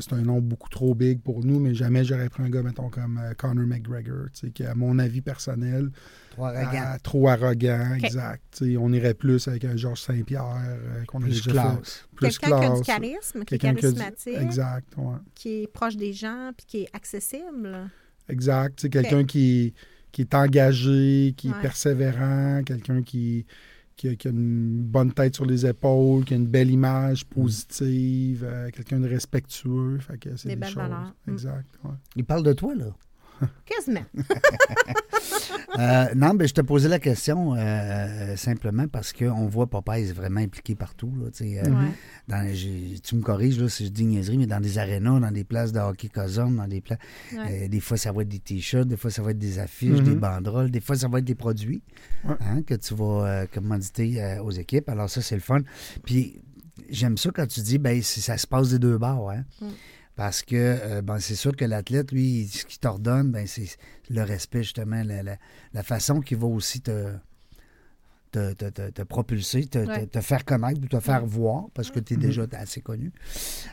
c'est un nom beaucoup trop big pour nous, mais jamais j'aurais pris un gars, mettons, comme euh, Conor McGregor, qui, à mon avis personnel, Trop arrogant. trop arrogant, Ok. exact. On irait plus avec un Georges Saint-Pierre euh, qu'on a plus déjà fait. classe. Plus Quelqu'un qui a du classe. charisme, qui est du- charismatique, Exact, ouais. qui est proche des gens, puis qui est accessible. Exact. Quelqu'un qui, qui est engagé, qui Ouais. est persévérant, quelqu'un qui, qui, a, qui a une bonne tête sur les épaules, qui a une belle image positive, euh, quelqu'un de respectueux. Fait que c'est Des des, belles choses. valeurs. Mm. Exact. ouais. Il parle de toi, là. Quasiment. [laughs] Euh, non, mais je te posais la question euh, simplement parce qu'on voit Popeyes vraiment impliqué partout. Là, euh, Ouais. dans- j'ai- tu me corriges là, si je dis niaiserie, mais dans des arénas, dans des places de hockey cosum, dans des places. Ouais. euh, des fois, ça va être des t-shirts, des fois, ça va être des affiches, des Mhm. banderoles, des fois, ça va être des produits Ouais. hein, que tu vas euh, commanditer euh, aux équipes. Alors, ça, c'est le fun. Puis, j'aime ça quand tu dis, ben, si ça se passe des deux bords. Hein? Mm. Parce que euh, ben, c'est sûr que l'athlète, lui, ce qu'il t'ordonne, ben, c'est le respect, justement, la, la- la façon qu'il va aussi te, te, te- te- propulser, te, Ouais. te- te faire connaître ou te faire voir, parce que tu es Mhm. déjà assez connu.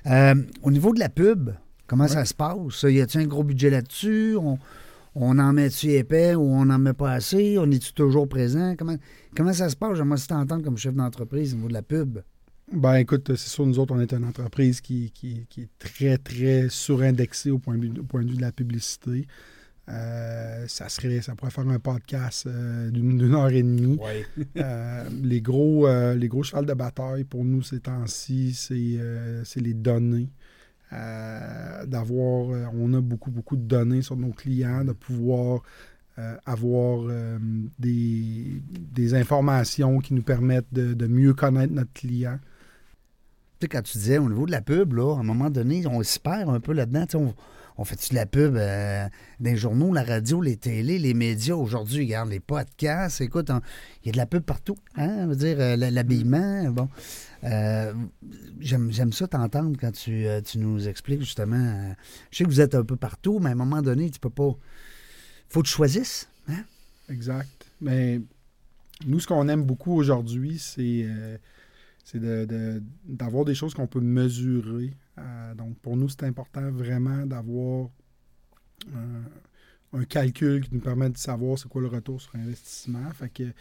Euh, au niveau de la pub, comment Ouais. ça se passe? Y a-t-il un gros budget là-dessus? On, on en met-tu épais ou on n'en met pas assez? On est-tu toujours présent? Comment, comment ça se passe? J'aimerais aussi t'entendre comme chef d'entreprise au niveau de la pub. Ben écoute, c'est sûr, nous autres, on est une entreprise qui, qui- qui est très, très surindexée au point de vue, au point de, vue de la publicité. Euh, ça serait, ça pourrait faire un podcast euh, d'une heure et demie. Euh, les, gros, les gros chevals de bataille pour nous ces temps-ci, c'est les données. D'avoir, on a beaucoup, beaucoup de données sur nos clients, de pouvoir avoir des, des informations qui nous permettent de, de mieux connaître notre client. Tu sais, quand tu disais au niveau de la pub, là, à un moment donné, on s'y perd un peu là-dedans. On, on fait-tu de la pub euh, dans les journaux, la radio, les télés, les médias aujourd'hui, regarde, les podcasts, écoute, il y a de la pub partout. Hein? Je veux dire, euh, l'habillement, bon. Euh, J'aime ça t'entendre quand tu, euh, tu nous expliques justement. je sais que vous êtes un peu partout, mais à un moment donné, tu peux pas. faut que tu choisisses. Hein? Exact. Mais nous, ce qu'on aime beaucoup aujourd'hui, c'est euh, c'est de- de- d'avoir des choses qu'on peut mesurer. Euh, donc, pour nous, c'est important vraiment d'avoir un, un calcul qui nous permet de savoir c'est quoi le retour sur investissement. Fait que, tu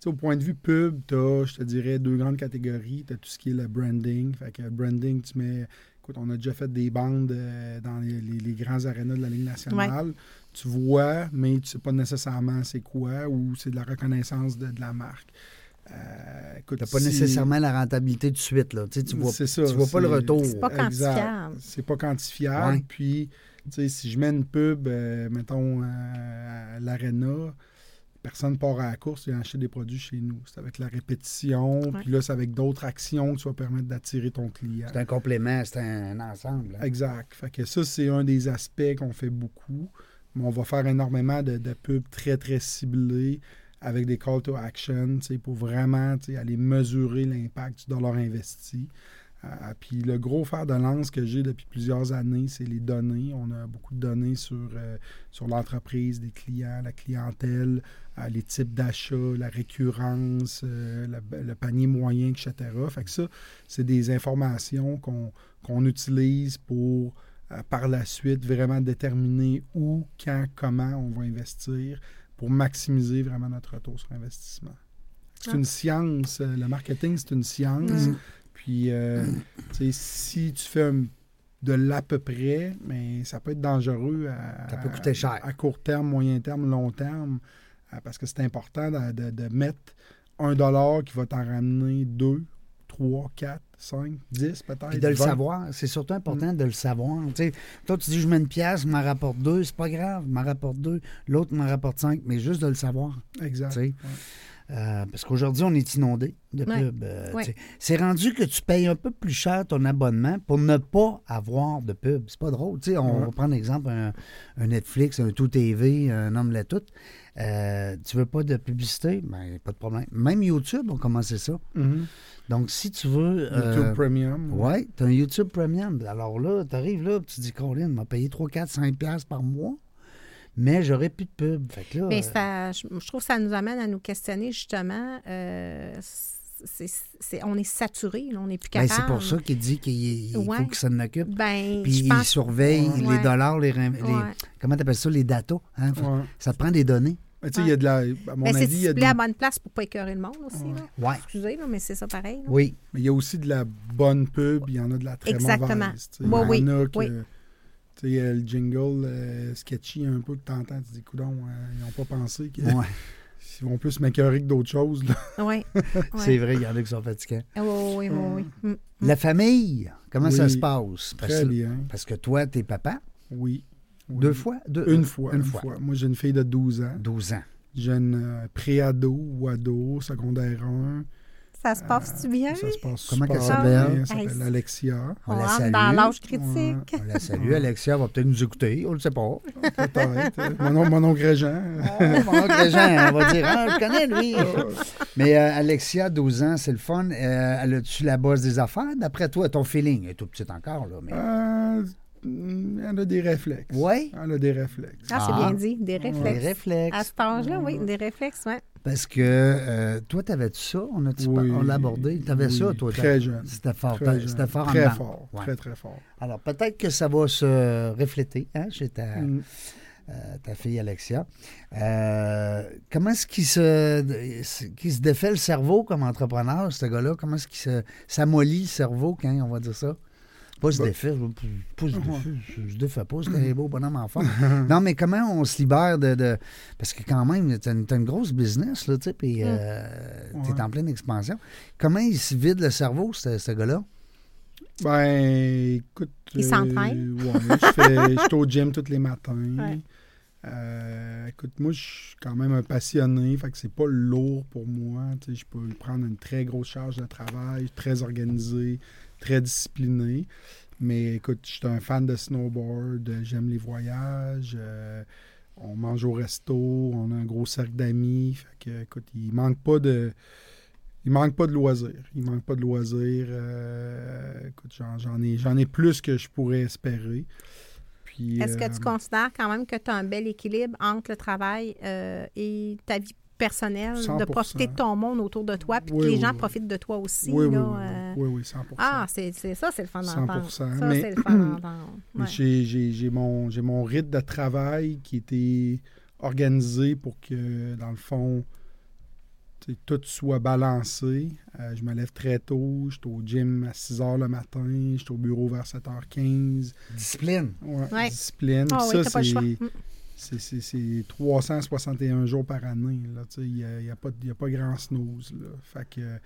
sais, au point de vue pub, tu as, je te dirais, deux grandes catégories. Tu as tout ce qui est le branding. Fait que branding, tu mets. Écoute, on a déjà fait des bandes euh, dans les, les- les grands arénas de la Ligue nationale. Tu vois, mais tu sais pas nécessairement c'est quoi ou c'est de la reconnaissance de, de la marque. Euh, écoute, Tu n'as pas si- nécessairement la rentabilité tout de suite. Là. Tu sais, tu vois, C'est ça, tu vois pas le retour. C'est pas Exact. quantifiable. C'est pas quantifiable. Ouais. Puis, tu sais, si je mets une pub, euh, mettons, euh, à l'Arena, personne part à la course et achète des produits chez nous. C'est avec la répétition, Ouais. puis là, c'est avec d'autres actions que tu vas permettre d'attirer ton client. C'est un complément, c'est un, ensemble. hein. Exact. Fait que ça, c'est un des aspects qu'on fait beaucoup. Mais on va faire énormément de, de pubs très, très ciblées avec des call to action pour vraiment aller mesurer l'impact du dollar investi. Euh, puis le gros fer de lance que j'ai depuis plusieurs années, c'est les données. On a beaucoup de données sur, euh, sur l'entreprise, les clients, la clientèle, euh, les types d'achats, la récurrence, le, panier moyen, etc. Fait que ça, c'est des informations qu'on utilise pour, par la suite, vraiment déterminer où, quand, comment on va investir pour maximiser vraiment notre retour sur investissement. C'est ah. une science. Le marketing, c'est une science. Mm. Puis, euh, si tu fais de l'à peu près, mais ça peut être dangereux à, ça peut coûter cher. à, court terme, moyen terme, long terme, euh, parce que c'est important de, mettre un dollar qui va t'en ramener deux, trois, quatre, cinq, dix peut-être. Puis de le savoir. C'est surtout important mm. de le savoir. toi, tu dis je mets une pièce, je m'en rapporte deux, c'est pas grave, je m'en rapporte deux. L'autre m'en rapporte cinq, mais juste de le savoir. Exact. Euh, parce qu'aujourd'hui, on est inondé de pubs. Euh, c'est rendu que tu payes un peu plus cher ton abonnement pour ne pas avoir de pub. C'est pas drôle. on va prendre l'exemple un, Netflix, un Tout TV, un homme la tout. Euh, tu veux pas de publicité? Ben, pas de problème. Même YouTube a commencé ça. Mm-hmm. Donc, si tu veux. YouTube Premium. Oui, tu as un YouTube Premium. Alors là, tu arrives là, tu dis, Colin, m'a payé 3, 4, 5 par mois mais j'aurais plus de pub. mais euh, je trouve que ça nous amène à nous questionner justement. Euh, on est saturé, on n'est plus capable. Ben, c'est pour ça qu'il dit qu'il faut que ça en occupe. Ben, Puis il surveille les dollars, les, comment tu appelles ça, les datos. Hein? Ça te prend des données. Mais tu sais, il y a de la. À mon avis, il y a de... la bonne place pour ne pas écœurer le monde aussi. Là. Excusez, mais c'est ça pareil. Oui. Mais il y a aussi de la bonne pub, il y en a de la très Exactement. mauvaise. Il y en a que, tu sais, le jingle euh, sketchy un peu que tu entends, tu dis, coudon, euh, ils n'ont pas pensé qu'ils ouais. Vont plus m'écœurer que d'autres choses. [laughs] Oui. C'est vrai, il y en a qui sont fatigués. Oui, oui, oui. oui. La famille, comment ça se passe? Très bien. Parce que toi, tu es papa? Oui. Deux fois? une, fois, une, fois. Moi, j'ai une fille de 12 ans. 12 ans. J'ai une euh, pré-ado ou ado, secondaire 1. Ça se passe-tu bien? Ça se passe Comment super elle s'appelle? Elle s'appelle Alexia. On, la salue. dans l'âge critique. On la salue. Alexia va peut-être nous écouter. On ne le sait pas. Peut-être. mon, mon oncle Régent. mon oncle Régent, on va dire. Ah, je connais, lui. Mais euh, Alexia, 12 ans, c'est le fun. Euh, elle a-tu la base des affaires? D'après toi, ton feeling? Elle est tout petite encore, là. Mais... Euh, elle a des réflexes. Oui? Elle a des réflexes. Ah, c'est bien ah. dit. Des réflexes. Des réflexes. À cet âge-là, oui, des réflexes, oui. Parce que euh, toi, tu avais ça? On, a on l'a abordé. Tu avais ça, toi? Très jeune. C'était fort. C'était fort Très fort. Très, très fort. Alors, peut-être que ça va se refléter hein, chez ta, mm. euh, ta fille Alexia. Euh, comment est-ce qu'il se, qui se défait le cerveau comme entrepreneur, ce gars-là? Comment est-ce qu'il s'amollit le cerveau, quand on va dire ça? Pas se défaire, pas se défaire, je défais pas, c'est un [laughs] beau bonhomme enfant. non, mais comment on se libère de. Parce que quand même, t'as une, une, grosse business, là, tu sais, puis euh, t'es en pleine expansion. Comment il se vide le cerveau, ce, ce gars-là? Ben, écoute. Il s'entraîne? Euh, ouais, je fais. [laughs] je suis au gym tous les matins. Euh, écoute, moi, je suis quand même un passionné, fait que c'est pas lourd pour moi. Je peux prendre une très grosse charge de travail, très organisé, très discipliné. Mais écoute, je suis un fan de snowboard, j'aime les voyages, euh, on mange au resto, on a un gros cercle d'amis. Fait que, écoute, il manque pas de. Il manque pas de loisirs. Il manque pas de loisirs. Euh, écoute, j'en ai, j'en ai plus que je pourrais espérer. Est-ce que tu euh, considères quand même que tu as un bel équilibre entre le travail et ta vie personnel, de profiter de ton monde autour de toi, puis que les gens profitent de toi aussi. Oui, là, oui, euh... oui, oui, 100 Ah, c'est ça, c'est le fun d'entendre. 100 Ça, c'est le fun [clears throat] d'entendre. J'ai mon, mon rythme de travail qui était organisé pour que, dans le fond, tout soit balancé. Euh, je me lève très tôt, je suis au gym à 6 h le matin, je suis au bureau vers 7h15. Discipline. Oui, ouais. discipline. Oh, ça, c'est c'est 361 jours par année. Il n'y a, y a, pas, a pas grand snooze. Là. Fait que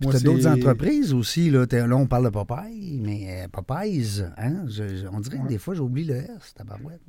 tu as d'autres entreprises aussi. Là. là, on parle de Popeye, mais euh, Popeyes, hein? on dirait que des fois, j'oublie le S, tabarouette.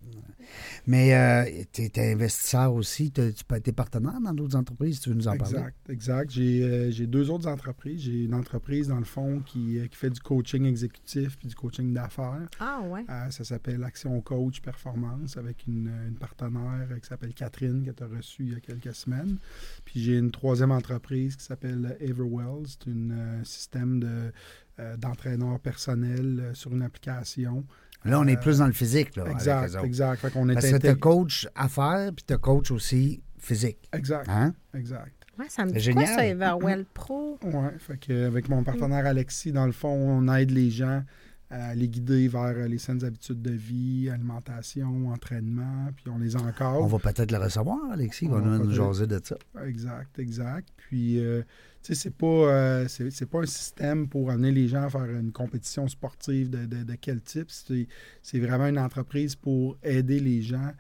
Mais euh, tu es, investisseur aussi. Tu es partenaire dans d'autres entreprises, tu veux nous en parler? Exact, exact. Euh, j'ai deux autres entreprises. J'ai une entreprise, dans le fond, qui, qui fait du coaching exécutif puis du coaching d'affaires. Ah, ouais. ça s'appelle Action Coach Performance avec une, une partenaire qui s'appelle Catherine, que tu as reçue il y a quelques semaines. Puis j'ai une troisième entreprise qui s'appelle Everwells c'est un système de, euh, d'entraîneur personnel euh, sur une application. Là, on est Euh, plus dans le physique. Là, avec exact, autres. exact. Fait qu'on est Parce que tu intég- coach affaires, puis tu coach aussi physique. Exact, Hein? exact. Ouais, ça me C'est dit quoi, ça, Everwell Pro? Ouais, fait que avec mon partenaire Alexis, dans le fond, on aide les gens à les guider vers euh, les saines habitudes de vie, alimentation, entraînement, puis on les encadre. On va peut-être le recevoir, Alexis. Il va On va nous jaser de ça. Exact, exact. Puis, euh, tu sais, c'est pas, euh, c'est, c'est pas un système pour amener les gens à faire une compétition sportive de, de- de quel type. C'est, c'est vraiment une entreprise pour aider les gens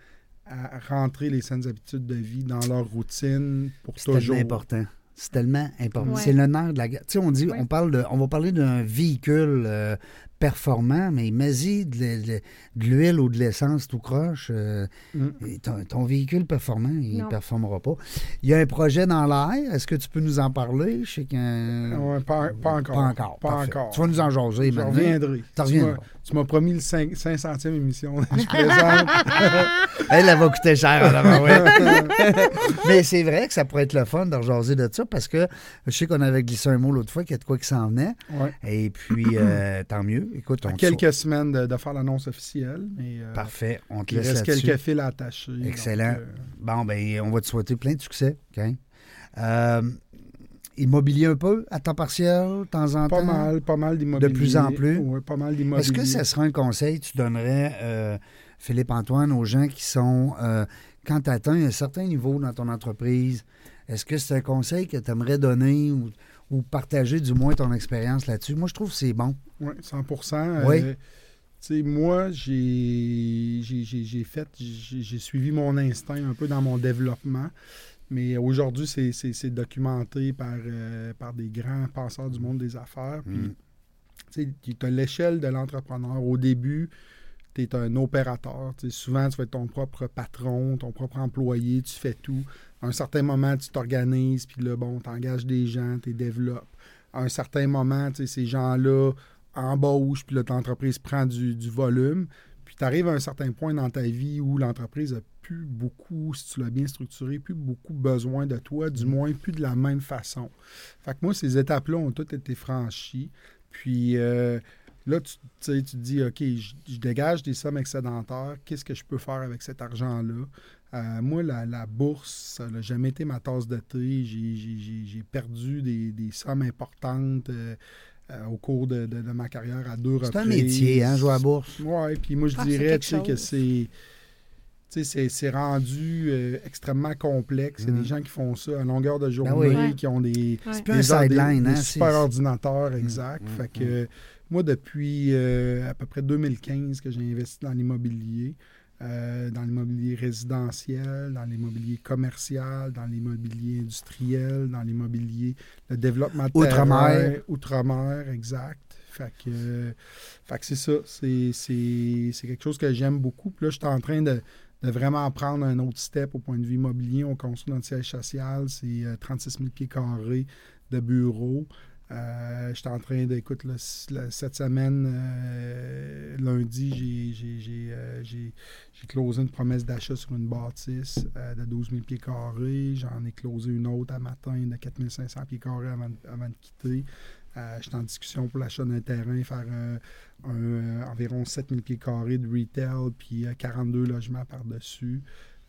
à rentrer les saines habitudes de vie dans leur routine pour C'est toujours. tellement important. C'est tellement important. Ouais. C'est le nerf de la guerre. Tu sais, on dit, Ouais. on parle de, on va parler d'un véhicule euh, performant, mais mets-y de, l'e- de l'huile ou de l'essence tout croche. euh, Mm. et ton, ton véhicule performant, il ne performera pas. Il y a un projet dans l'air. Est-ce que tu peux nous en parler? Je sais qu'un... Ouais, pas, pas encore. Pas encore. Pas encore. Tu vas nous en jaser Je reviendrai. Tu m'as- reviendras. Tu m'as promis le 5, 500e émission. [laughs] Je présente. [laughs] Elle, elle va coûter cher. ouais. [laughs] Mais c'est vrai que ça pourrait être le fun de rejaser de ça parce que je sais qu'on avait glissé un mot l'autre fois qu'il y a de quoi qui s'en venait. Ouais. Et puis, euh, tant mieux. Écoute, on À quelques semaines de, de faire l'annonce officielle. Mais, euh, Parfait. On te il laisse reste quelques fils à attacher. Excellent. donc, euh, Bon, ben, on va te souhaiter plein de succès. Euh, immobilier un peu, à temps partiel, de temps en pas temps? mal, pas mal d'immobilier. De plus en plus? Oui, pas mal d'immobilier. Est-ce que ça serait un conseil que tu donnerais, Philippe-Antoine, aux gens qui sont, quand tu atteins un certain niveau dans ton entreprise, est-ce que c'est un conseil que tu aimerais donner ou, ou partager du moins ton expérience là-dessus? Moi, je trouve que c'est bon. Oui, 100 Oui. Euh, tu sais, moi, j'ai j'ai- j'ai- j'ai fait, j'ai j'ai suivi mon instinct un peu dans mon développement. Mais aujourd'hui, c'est- c'est c'est documenté par, euh, par des grands penseurs du monde des affaires. Puis, Mm. tu as l'échelle de l'entrepreneur. Au début, tu es un opérateur. Souvent, tu vas être ton propre patron, ton propre employé, tu fais tout. À un certain moment, tu t'organises, puis là, bon, tu engages des gens, tu les développes. À un certain moment, ces gens-là embauchent, puis là, ton entreprise prend du, du volume. Puis tu arrives à un certain point dans ta vie où l'entreprise a plus beaucoup, si tu l'as bien structuré, plus beaucoup besoin de toi, du moins plus de la même façon. Fait que moi, ces étapes-là ont toutes été franchies. Puis euh, là, tu, tu sais, tu te dis, OK, je, je dégage des sommes excédentaires, qu'est-ce que je peux faire avec cet argent-là? Euh, moi, la, la bourse, ça n'a jamais été ma tasse de thé. J'ai- J'ai j'ai- j'ai perdu des, des sommes importantes euh, euh, au cours de, de- de ma carrière à deux reprises. C'est un métier, hein, jouer à la bourse. Oui, puis moi, je Ah, dirais que c'est. rendu euh, extrêmement complexe. Il y a des gens qui font ça à longueur de journée, oui. Ouais. qui ont des, Ouais. C'est plus un des, des- sideline, des hein? super c'est- ordinateurs, exact. Mhm, Fait que moi, depuis euh, à peu près 2015 que j'ai investi dans l'immobilier, euh, dans l'immobilier résidentiel, dans l'immobilier commercial, dans l'immobilier industriel, dans l'immobilier, le développement de Outre-mer. outre-mer, exact. Fait que, euh, fait que c'est ça. C'est, c'est, c'est quelque chose que j'aime beaucoup. Puis là, je suis en train de, de vraiment prendre un autre step au point de vue immobilier. On construit notre siège social. C'est euh, 36 000 pieds carrés de bureaux. Euh, je suis en train d'écouter cette semaine, euh, lundi, euh, j'ai- closé une promesse d'achat sur une bâtisse euh, de 12 000 pieds carrés. J'en ai closé une autre à matin de 4 500 pieds carrés avant, de- quitter. Suis en discussion pour l'achat d'un terrain, faire environ 7 000 pieds carrés de retail, puis euh, 42 logements par-dessus.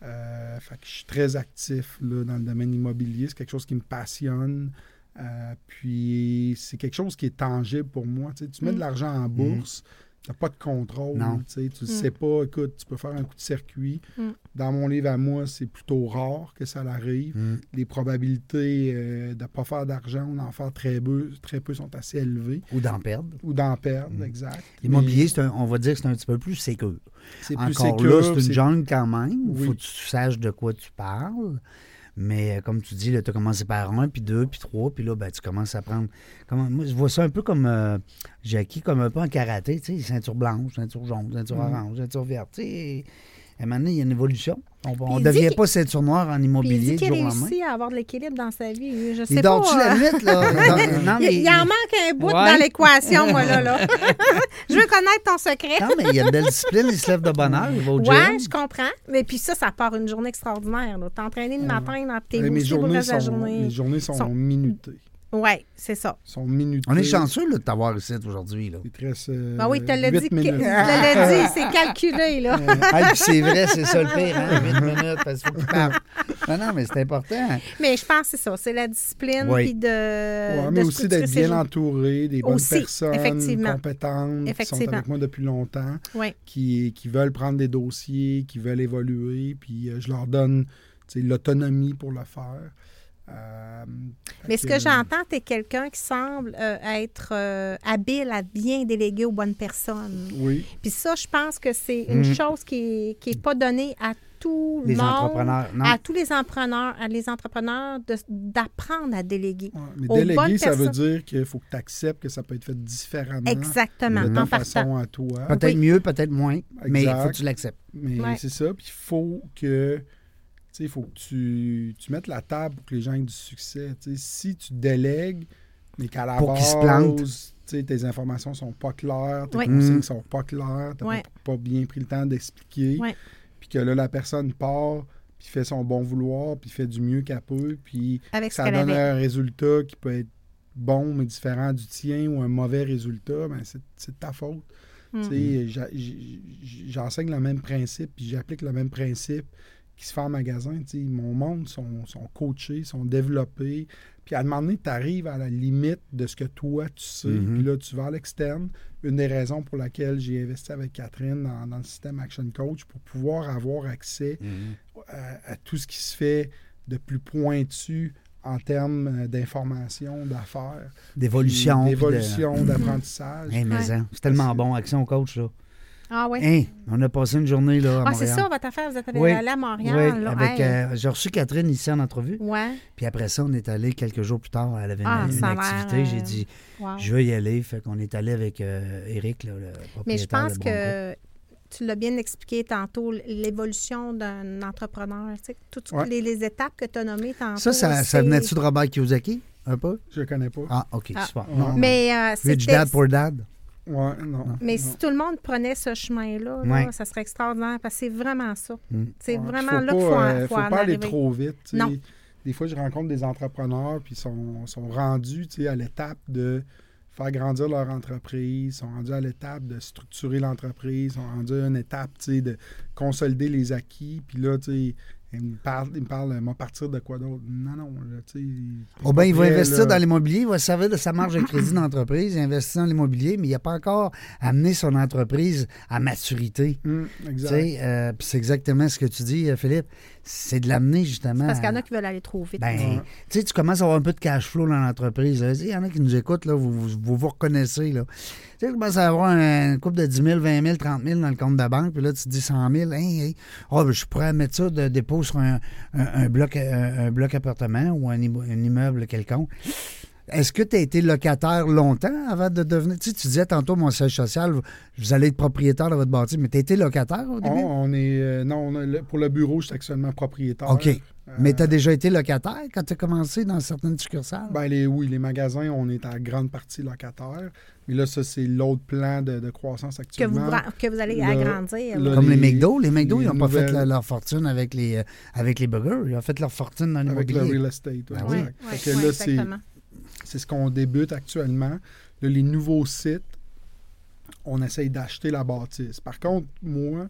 Je suis très actif dans le domaine immobilier. C'est quelque chose qui me passionne. Euh, puis c'est quelque chose qui est tangible pour moi. Tu, sais, tu mets Mm. de l'argent en bourse, tu n'as pas de contrôle. Non. Tu sais, tu Mm. sais pas, écoute, tu peux faire un coup de circuit. Mm. Dans mon livre à moi, c'est plutôt rare que ça l'arrive. Mm. Les probabilités euh, de ne pas faire d'argent ou d'en faire très peu, très peu sont assez élevées. Ou d'en perdre. Ou d'en perdre, Mm. exact. L'immobilier, c'est un- on va dire que c'est un petit peu plus sécure. Mais c'est plus sécure, c'est une c'est- jungle quand même. Il Oui. faut que tu saches de quoi tu parles. Mais euh, comme tu dis, tu as commencé par un, puis deux, puis trois, puis là, ben, tu commences à prendre. Comment, moi, je vois ça un peu comme euh, Jackie, comme un peu en karaté, tu sais, ceinture blanche, ceinture jaune, ceinture Mhm. orange, ceinture verte. Tu sais, à un moment donné, il y a une évolution. On ne il devient pas ceinture noire en Puis il immobilier dit du qu'il jour au lendemain. réussit à avoir de l'équilibre dans sa vie. Je sais Il dort-tu la euh, nuit, là? [laughs] Dans- non, il, mais, il en manque un bout Ouais. dans l'équation, moi, là. là. [laughs] je veux connaître ton secret. non, mais il y a une belle discipline, il se lève de bonne heure, il va au Ouais, gym. je comprends. Mais puis ça, ça part une journée extraordinaire. entraîné le matin, là, puis t'es mes, journées de sont, journée. mes journées sont, sont- minutées. Oui, c'est ça. sont minutés. On est chanceux là, de t'avoir ici aujourd'hui. Là. Il te reste, euh, Ben oui, tu l'as dit, que- [laughs] c'est calculé, là. [laughs] Ah, c'est vrai, c'est ça le pire, hein? 8 minutes, parce qu'il faut qu'il parle. Non, non, mais c'est important. Mais je pense que c'est ça, c'est la discipline, Oui. puis de. Ouais, de mais aussi d'être bien entouré, des bonnes Aussi, personnes effectivement. compétentes qui sont Effectivement. avec moi depuis longtemps, Oui. qui, qui veulent prendre des dossiers, qui veulent évoluer, puis euh, je leur donne l'autonomie pour le faire. Euh, Mais ce que j'entends, tu es quelqu'un qui semble euh, être euh, habile à bien déléguer aux bonnes personnes. Oui, Puis ça, je pense que c'est une Mhm. chose qui n'est pas donnée à tout le Les monde, entrepreneurs, non. à tous les entrepreneurs, à les entrepreneurs d'apprendre à déléguer. ouais, mais Aux bonnes déléguer, ça veut dire qu'il faut que tu acceptes que ça peut être fait différemment. Exactement, de ta en façon à toi. Peut-être Oui. mieux, peut-être moins, mais il Exact. faut que tu l'acceptes. Mais Ouais. c'est ça. Puis il faut que. Il faut que tu, tu mettes la table pour que les gens aient du succès. Si tu délègues, mais qu'à la Pour se base, plantent. tes informations sont pas claires, tes Ouais. consignes Mm. sont pas claires, tu Ouais. pas, pas bien pris le temps d'expliquer. Puis que là, la personne part, puis fait son bon vouloir, puis fait du mieux qu'elle peut, puis ça donne avait. un résultat qui peut être bon mais différent du tien ou un mauvais résultat, ben c'est c'est de ta faute. Mm. J'enseigne le même principe, puis j'applique le même principe qui se fait en magasin. Mon monde sont, sont coachés, sont développés. Puis à un moment donné, tu arrives à la limite de ce que toi, tu sais. Mhm. Puis là, tu vas à l'externe. Une des raisons pour laquelle j'ai investi avec Catherine dans, dans le système Action Coach, pour pouvoir avoir accès à, à tout ce qui se fait de plus pointu en termes euh, d'information, d'affaires, D'évolution. d'évolution, [clears throat] d'apprentissage. Hey, mais Ouais. hein, c'est tellement bon, Action Coach, là. Ah oui. Hein, on a passé une journée, là, à Ah, c'est ça, votre affaire. Vous êtes allé Oui. à Montréal. Oui, là. avec, Hey. euh, j'ai reçu Catherine ici en entrevue. Ouais. Puis après ça, on est allé quelques jours plus tard. Elle avait une, Ah, une activité. J'ai euh, dit, Wow. je veux y aller. Fait qu'on est allé avec euh, Eric, là, le propriétaire Mais je pense que tu l'as bien expliqué tantôt, l'évolution d'un entrepreneur. Tu sais, toutes Ouais. les, les étapes que tu as nommées tantôt. Ça, ça, ça venait-tu de Robert Kiyosaki? Un peu? Je connais pas. Ah, OK, Ah. super. Non. Mais, euh, Rich c'était- Dad, Poor Dad? Ouais, non. mais non. si tout le monde prenait ce chemin-là, là, Ouais. ça serait extraordinaire parce que c'est vraiment ça. Mm. C'est Ouais, vraiment là faut qu'il faut, pas, en- euh, faut faut en pas aller arriver. trop vite. tu sais. Non. Des fois, je rencontre des entrepreneurs puis sont, sont rendus tu sais, à l'étape de faire grandir leur entreprise, sont rendus à l'étape de structurer l'entreprise, sont rendus à une étape tu sais, de consolider les acquis. Puis là, tu sais, ils me parlent, ils me moi, partir de quoi d'autre? Non, non, tu sais. Oh ben, il va investir là. dans l'immobilier, il va se servir de sa marge de crédit d'entreprise, il investit dans l'immobilier, mais il n'a pas encore amené son entreprise à maturité. Exact. euh, puis c'est exactement ce que tu dis, euh, Philippe. C'est de l'amener justement. Parce qu'il y en à- a qui veulent aller trop vite. Ben, Ouais. tu sais, tu commences à avoir un peu de cash flow dans l'entreprise. Il y en a qui nous écoutent, là, vous, vous, vous reconnaissez. Là. Tu sais, tu commences à avoir un couple de 10 000, 20 000, 30 000 dans le compte de banque, puis là, tu te dis 100 000. Hey, hey, oh, ben, je pourrais mettre ça de dépôt sur un, un- un bloc, un, un bloc appartement ou un immeuble quelconque. Est-ce que tu as été locataire longtemps avant de devenir. Tu sais, tu disais tantôt, mon siège social, vous, vous allez être propriétaire de votre bâtiment, mais tu as été locataire au début? On, on est. euh, non, on a le- pour le bureau, je suis actuellement propriétaire. OK. Euh, Mais tu as déjà été locataire quand tu as commencé dans certaines succursales? Ben les, oui, les magasins, on est à grande partie locataire. Mais là, ça, c'est l'autre plan de, de croissance Que vous, actuellement. que vous allez le- agrandir. le- Comme les, les- McDo. Les McDo, les ils n'ont pas fait la- leur fortune avec les, euh, avec les burgers. Ils ont fait leur fortune dans avec le l'immobilier. real estate. ouais, Ben Oui, là, exactement. C'est ce qu'on débute actuellement. Là, les nouveaux sites, on essaye d'acheter la bâtisse. Par contre, moi,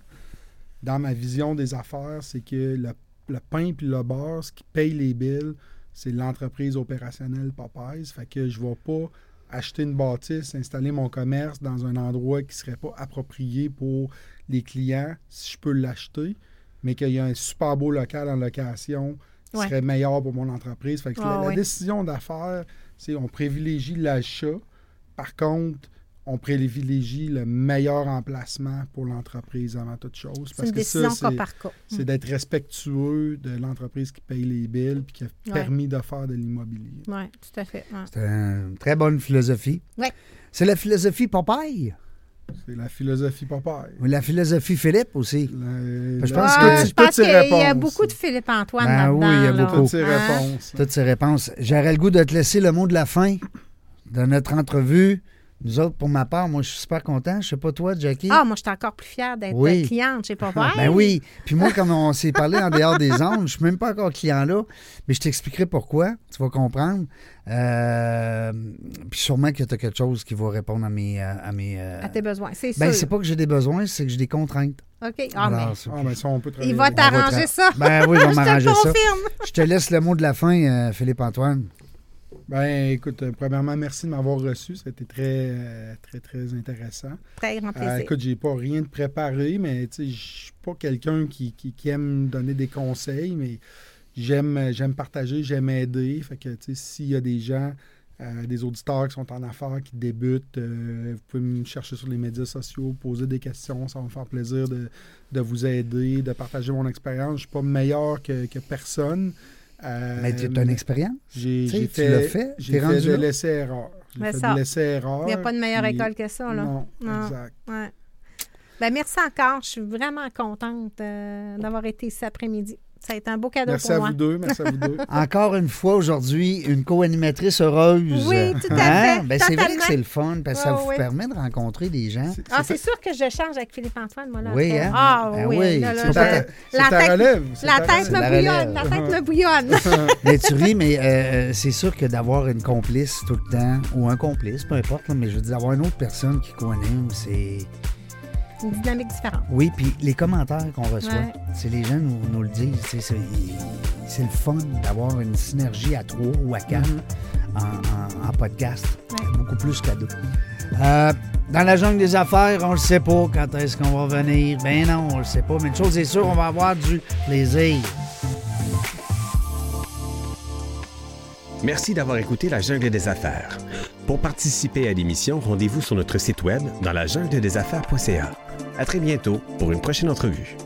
dans ma vision des affaires, c'est que le, le pain puis le beurre, ce qui paye les billes, c'est l'entreprise opérationnelle Popeyes. Fait que je ne vais pas acheter une bâtisse, installer mon commerce dans un endroit qui ne serait pas approprié pour les clients si je peux l'acheter, mais qu'il y a un super beau local en location qui Ouais. serait meilleur pour mon entreprise. Fait que la, la ouais. décision d'affaires, on privilégie l'achat. Par contre, on privilégie le meilleur emplacement pour l'entreprise avant toute chose. C'est Parce une que décision ça, cas c'est, par cas. c'est d'être respectueux de l'entreprise qui paye les billes et qui a Ouais. permis de faire de l'immobilier. Oui, tout à fait. ouais. C'est une très bonne philosophie. Ouais. C'est la philosophie Popeye. C'est la philosophie Popeye. Ou la philosophie Philippe aussi. La- Je pense Ah, que- toutes qu'il y a réponses. beaucoup de Philippe-Antoine Ben là-dedans. oui, il y a beaucoup. Toutes ces Hein? réponses. Toutes ces réponses. J'aurais le goût de te laisser le mot de la fin de notre entrevue. Nous autres, pour ma part, moi, je suis super content. Je sais pas toi, Jackie. Ah, moi, je suis encore plus fière d'être Oui. cliente. Je sais pas [laughs] voir. Ben oui. Puis moi, comme on s'est parlé en dehors des ondes, je suis même pas encore client là, mais je t'expliquerai pourquoi. Tu vas comprendre. Euh, puis sûrement que tu as quelque chose qui va répondre à mes. euh, À, mes euh, À tes besoins, c'est ben, sûr. c'est pas que j'ai des besoins, c'est que j'ai des contraintes. OK. Ah, Alors, mais Ah, ben ça, on peut travailler. il va t'arranger ça. Ben oui, il va [laughs] je te m'arranger le ça. confirme. Je te laisse le mot de la fin, euh, Philippe-Antoine. Ben, écoute, euh, premièrement, merci de m'avoir reçu. Ça a été très, euh, très, très intéressant. Très grand Euh, plaisir. écoute, j'ai pas rien de préparé, mais tu sais, je suis pas quelqu'un qui, qui, qui aime donner des conseils, mais j'aime j'aime partager, j'aime aider. Fait que, tu sais, s'il y a des gens, euh, des auditeurs qui sont en affaires, qui débutent, euh, vous pouvez me chercher sur les médias sociaux, poser des questions. Ça va me faire plaisir de, de vous aider, de partager mon expérience. Je suis pas meilleur que, que personne. Euh, Mais tu as une expérience? j'ai Tu l'as fait, j'ai t'es fait rendu de là. l'essai-erreur. J'ai Mais fait ça, de l'essai-erreur. Il n'y a pas de meilleure puis- école que ça. Là. Non, Non. exact. Ouais. Ben, merci encore. Je suis vraiment contente euh, d'avoir été ici après-midi. Ça a été un beau cadeau Merci pour à moi. vous deux. Merci à vous deux. [laughs] Encore une fois aujourd'hui, une co-animatrice heureuse. Oui, tout à Hein? fait, Ben, c'est vrai que c'est le fun parce que ça vous permet de rencontrer des gens. C'est- Ah, c'est sûr que je change avec Philippe-Antoine, moi, là. Oui, hein? Ah, Ben oui. oui, là, là, c'est je- ta, la tête- La tête me bouillonne. La tête me bouillonne. Mais tu ris, mais euh, c'est sûr que d'avoir une complice tout le temps, ou un complice, peu importe, là, mais je veux dire, d'avoir une autre personne qui co-anime, c'est. Une dynamique différente. Oui, puis les commentaires qu'on reçoit, Ouais. c'est les gens nous, nous le disent. c'est- C'est c'est le fun d'avoir une synergie à trois ou à quatre Mhm. en, en- en podcast. Ouais. Beaucoup plus qu'à deux. Euh, dans la jungle des affaires, on le sait pas quand est-ce qu'on va venir. Ben non, on le sait pas. Mais une chose est sûre, on va avoir du plaisir. Merci d'avoir écouté La Jungle des Affaires. Pour participer à l'émission, rendez-vous sur notre site web dans la jungle des affaires.ca. À très bientôt pour une prochaine entrevue.